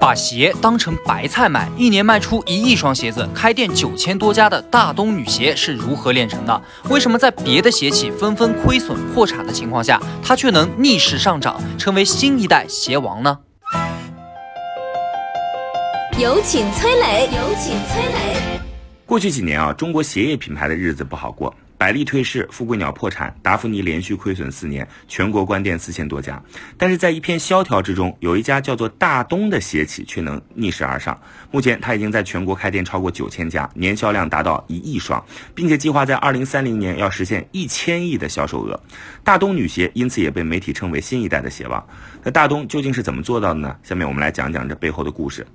把鞋当成白菜卖，一年卖出一亿双鞋子，开店九千多家的大东女鞋是如何炼成的？为什么在别的鞋企纷纷亏损破产的情况下，它却能逆势上涨，成为新一代鞋王呢？有请崔磊，有请崔磊。过去几年啊，中国鞋业品牌的日子不好过。百丽退市，富贵鸟破产，达芙妮连续亏损四年，全国关店四千多家。但是在一片萧条之中，有一家叫做大东的鞋企却能逆势而上。目前，它已经在全国开店超过九千家，年销量达到一亿双，并且计划在二零三零年要实现一千亿的销售额。大东女鞋因此也被媒体称为新一代的鞋王。那大东究竟是怎么做到的呢？下面我们来讲讲这背后的故事。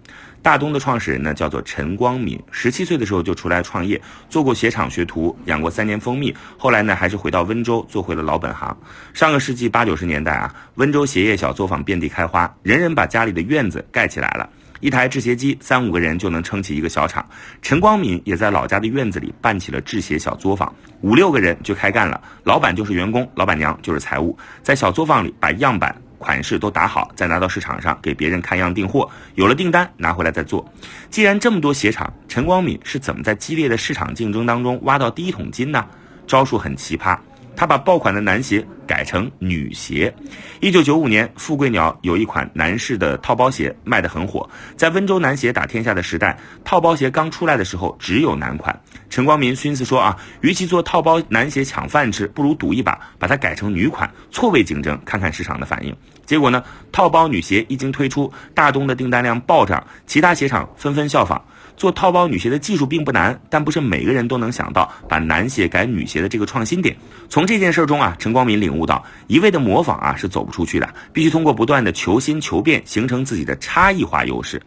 大东的创始人呢，叫做陈光敏，十七岁的时候就出来创业，做过鞋厂学徒，养过三年蜂蜂蜜，后来呢，还是回到温州做回了老本行。上个世纪八九十年代啊，温州鞋业小作坊遍地开花，人人把家里的院子盖起来了，一台制鞋机，三五个人就能撑起一个小厂。陈光敏也在老家的院子里办起了制鞋小作坊，五六个人就开干了，老板就是员工，老板娘就是财务，在小作坊里把样板。款式都打好，再拿到市场上给别人看样订货，有了订单拿回来再做。既然这么多鞋厂，陈光敏是怎么在激烈的市场竞争当中挖到第一桶金呢？招数很奇葩。他把爆款的男鞋改成女鞋。一九九五年，富贵鸟有一款男士的套包鞋卖得很火。在温州男鞋打天下的时代，套包鞋刚出来的时候只有男款。陈光明寻思说啊，与其做套包男鞋抢饭吃，不如赌一把，把它改成女款，错位竞争，看看市场的反应。结果呢，套包女鞋一经推出，大东的订单量暴涨，其他鞋厂纷纷效仿。做套包女鞋的技术并不难，但不是每个人都能想到把男鞋改女鞋的这个创新点。从这件事中啊，陈光明领悟到，一味的模仿啊是走不出去的，必须通过不断的求新求变，形成自己的差异化优势。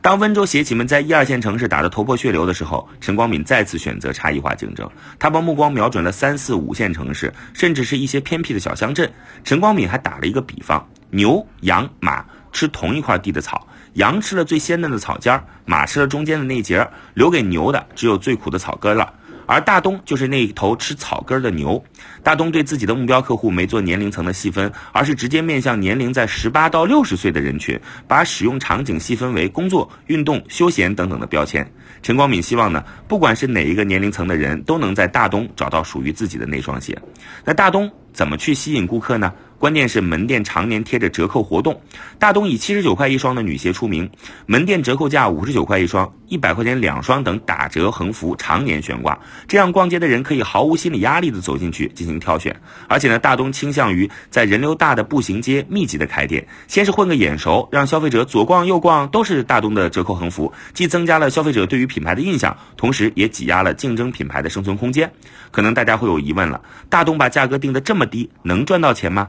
当温州鞋企们在一二线城市打得头破血流的时候，陈光敏再次选择差异化竞争。他把目光瞄准了三四五线城市，甚至是一些偏僻的小乡镇。陈光敏还打了一个比方：牛、羊、马吃同一块地的草。羊吃了最鲜嫩的草尖儿，马吃了中间的那节儿，留给牛的只有最苦的草根了。而大东就是那一头吃草根的牛。大东对自己的目标客户没做年龄层的细分，而是直接面向年龄在十八到六十岁的人群，把使用场景细分为工作、运动、休闲等等的标签。陈光敏希望呢，不管是哪一个年龄层的人，都能在大东找到属于自己的那双鞋。那大东怎么去吸引顾客呢？关键是门店常年贴着折扣活动，大东以七十九块一双的女鞋出名，门店折扣价五十九块一双，一百块钱两双等打折横幅常年悬挂，这样逛街的人可以毫无心理压力的走进去进行挑选。而且呢，大东倾向于在人流大的步行街密集的开店，先是混个眼熟，让消费者左逛右逛都是大东的折扣横幅，既增加了消费者对于品牌的印象，同时也挤压了竞争品牌的生存空间。可能大家会有疑问了，大东把价格定得这么低，能赚到钱吗？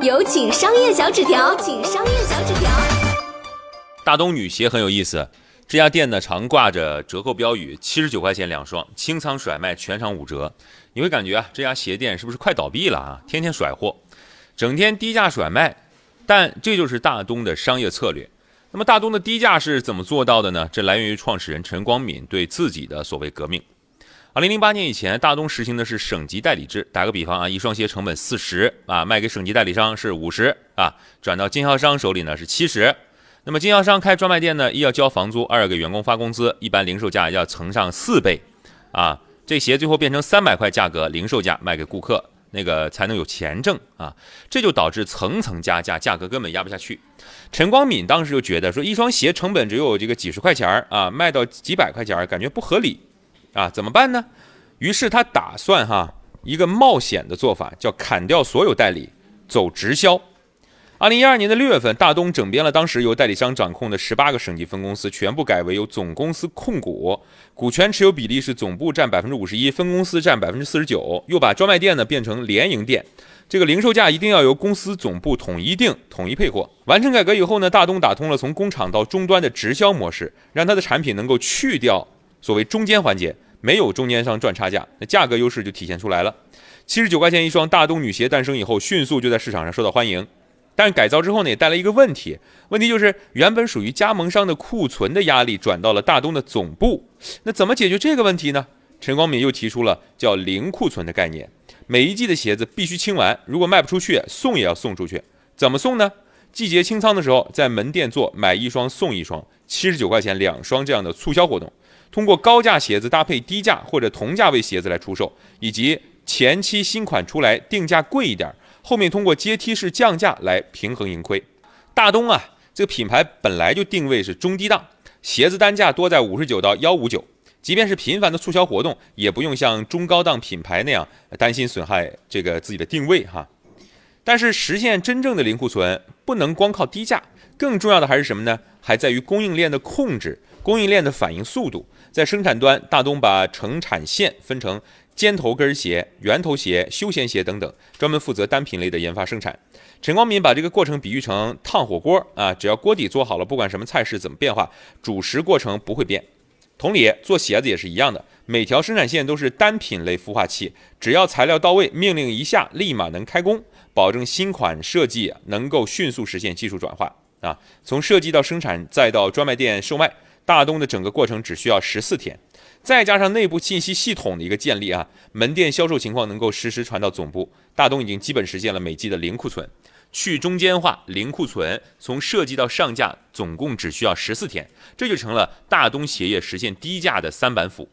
有请商业小纸条，请商业小纸条。大东女鞋很有意思，这家店呢常挂着折扣标语，七十九块钱两双，清仓甩卖，全场五折。你会感觉啊，这家鞋店是不是快倒闭了啊？天天甩货，整天低价甩卖，但这就是大东的商业策略。那么大东的低价是怎么做到的呢？这来源于创始人陈光敏对自己的所谓革命。二零零八年以前，大东实行的是省级代理制。打个比方啊，一双鞋成本四十啊，卖给省级代理商是五十啊，转到经销商手里呢是七十。那么经销商开专卖店呢，一要交房租，二要给员工发工资，一般零售价要乘上四倍啊。这鞋最后变成三百块价格，零售价卖给顾客，那个才能有钱挣啊。这就导致层层加价，价格根本压不下去。陈光敏当时就觉得说，一双鞋成本只有这个几十块钱儿啊，卖到几百块钱儿，感觉不合理。啊，怎么办呢？于是他打算哈一个冒险的做法，叫砍掉所有代理，走直销。二零一二年的六月份，大东整编了当时由代理商掌控的十八个省级分公司，全部改为由总公司控股，股权持有比例是总部占百分之五十一，分公司占百分之四十九。又把专卖店呢变成联营店，这个零售价一定要由公司总部统一定、统一配货。完成改革以后呢，大东打通了从工厂到终端的直销模式，让它的产品能够去掉所谓中间环节，没有中间商赚差价，那价格优势就体现出来了。七十九块钱一双大东女鞋诞生以后，迅速就在市场上受到欢迎。但是改造之后呢，也带来一个问题，问题就是原本属于加盟商的库存的压力转到了大东的总部。那怎么解决这个问题呢？陈光敏又提出了叫零库存的概念，每一季的鞋子必须清完，如果卖不出去，送也要送出去。怎么送呢？季节清仓的时候，在门店做买一双送一双，七十九块钱两双这样的促销活动，通过高价鞋子搭配低价或者同价位鞋子来出售，以及前期新款出来定价贵一点。后面通过阶梯式降价来平衡盈亏。大东啊，这个品牌本来就定位是中低档，鞋子单价多在五十九到幺五九，即便是频繁的促销活动，也不用像中高档品牌那样担心损害这个自己的定位哈。但是实现真正的零库存，不能光靠低价，更重要的还是什么呢？还在于供应链的控制，供应链的反应速度。在生产端，大东把成产线分成。尖头跟鞋、圆头鞋、休闲鞋等等，专门负责单品类的研发生产。陈光敏把这个过程比喻成烫火锅啊，只要锅底做好了，不管什么菜式怎么变化，主食过程不会变。同理，做鞋子也是一样的，每条生产线都是单品类孵化器，只要材料到位，命令一下，立马能开工，保证新款设计能够迅速实现技术转化啊。从设计到生产再到专卖店售卖，大东的整个过程只需要十四天。再加上内部信息系统的一个建立啊，门店销售情况能够实时传到总部。大东已经基本实现了每季的零库存，去中间化、零库存，从设计到上架总共只需要十四天，这就成了大东鞋业实现低价的三板斧。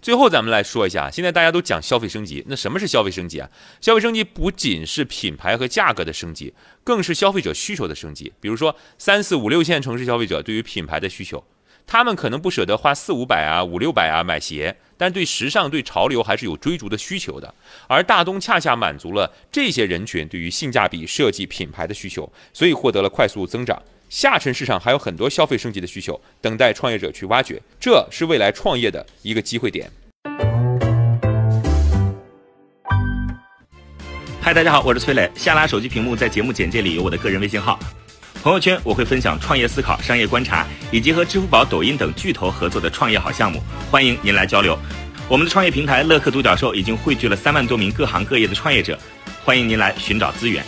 最后咱们来说一下，现在大家都讲消费升级，那什么是消费升级啊？消费升级不仅是品牌和价格的升级，更是消费者需求的升级。比如说三四五六线城市消费者对于品牌的需求。他们可能不舍得花四五百啊、五六百啊买鞋，但对时尚、对潮流还是有追逐的需求的。而大东恰恰满足了这些人群对于性价比、设计、品牌的需求，所以获得了快速增长。下沉市场还有很多消费升级的需求，等待创业者去挖掘，这是未来创业的一个机会点。嗨，大家好，我是崔磊。下拉手机屏幕，在节目简介里有我的个人微信号。朋友圈我会分享创业思考、商业观察，以及和支付宝、抖音等巨头合作的创业好项目，欢迎您来交流。我们的创业平台乐客独角兽已经汇聚了三万多名各行各业的创业者，欢迎您来寻找资源。